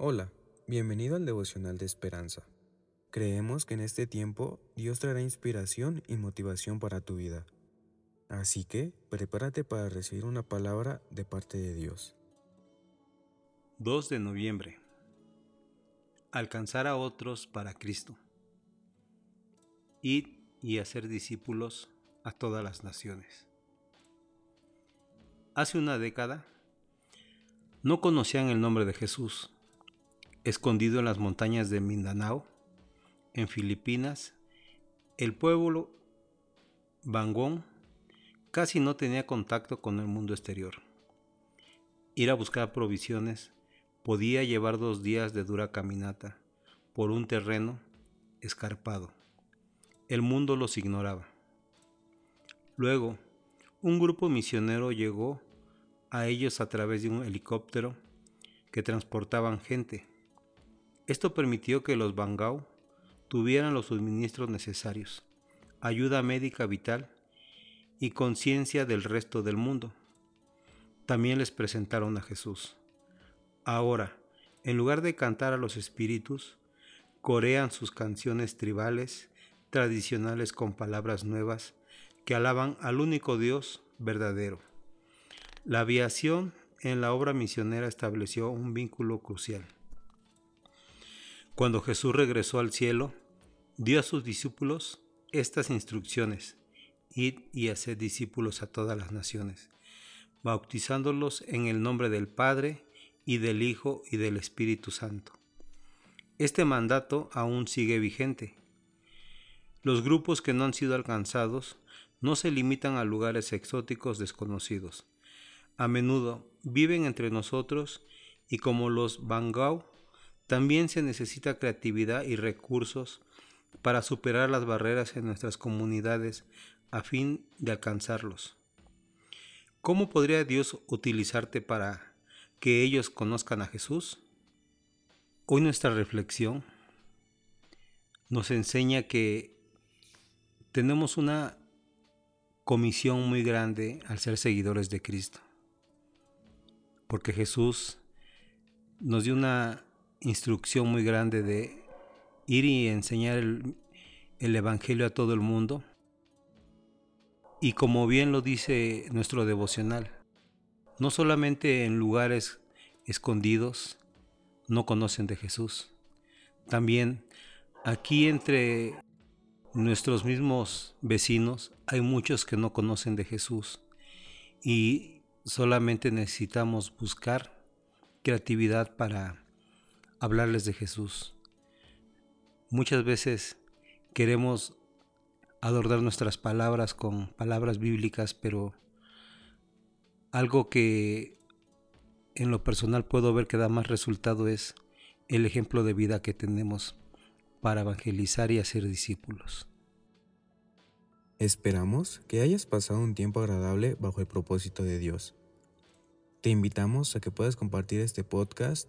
Hola, bienvenido al devocional de esperanza. Creemos que en este tiempo Dios traerá inspiración y motivación para tu vida. Así que prepárate para recibir una palabra de parte de Dios. 2 de noviembre. Alcanzar a otros para Cristo. Id y hacer discípulos a todas las naciones. Hace una década no conocían el nombre de Jesús Escondido en las montañas de Mindanao, en Filipinas, el pueblo Bangón casi no tenía contacto con el mundo exterior. Ir a buscar provisiones podía llevar dos días de dura caminata por un terreno escarpado. El mundo los ignoraba. Luego, un grupo misionero llegó a ellos a través de un helicóptero que transportaban gente esto permitió que los Bangao tuvieran los suministros necesarios, ayuda médica vital y conciencia del resto del mundo. También les presentaron a Jesús. Ahora, en lugar de cantar a los espíritus, corean sus canciones tribales, tradicionales con palabras nuevas que alaban al único Dios verdadero. La aviación en la obra misionera estableció un vínculo crucial. Cuando Jesús regresó al cielo, dio a sus discípulos estas instrucciones. Id y haced discípulos a todas las naciones, bautizándolos en el nombre del Padre y del Hijo y del Espíritu Santo. Este mandato aún sigue vigente. Los grupos que no han sido alcanzados no se limitan a lugares exóticos desconocidos. A menudo viven entre nosotros y como los Bangao también se necesita creatividad y recursos para superar las barreras en nuestras comunidades a fin de alcanzarlos. ¿Cómo podría Dios utilizarte para que ellos conozcan a Jesús? Hoy nuestra reflexión nos enseña que tenemos una comisión muy grande al ser seguidores de Cristo. Porque Jesús nos dio una instrucción muy grande de ir y enseñar el, Evangelio a todo el mundo. Y como bien lo dice nuestro devocional, no solamente en lugares escondidos no conocen de Jesús, también aquí entre nuestros mismos vecinos hay muchos que no conocen de Jesús y solamente necesitamos buscar creatividad para hablarles de Jesús. Muchas veces queremos adornar nuestras palabras con palabras bíblicas, pero algo que en lo personal puedo ver que da más resultado es el ejemplo de vida que tenemos para evangelizar y hacer discípulos. Esperamos que hayas pasado un tiempo agradable bajo el propósito de Dios. Te invitamos a que puedas compartir este podcast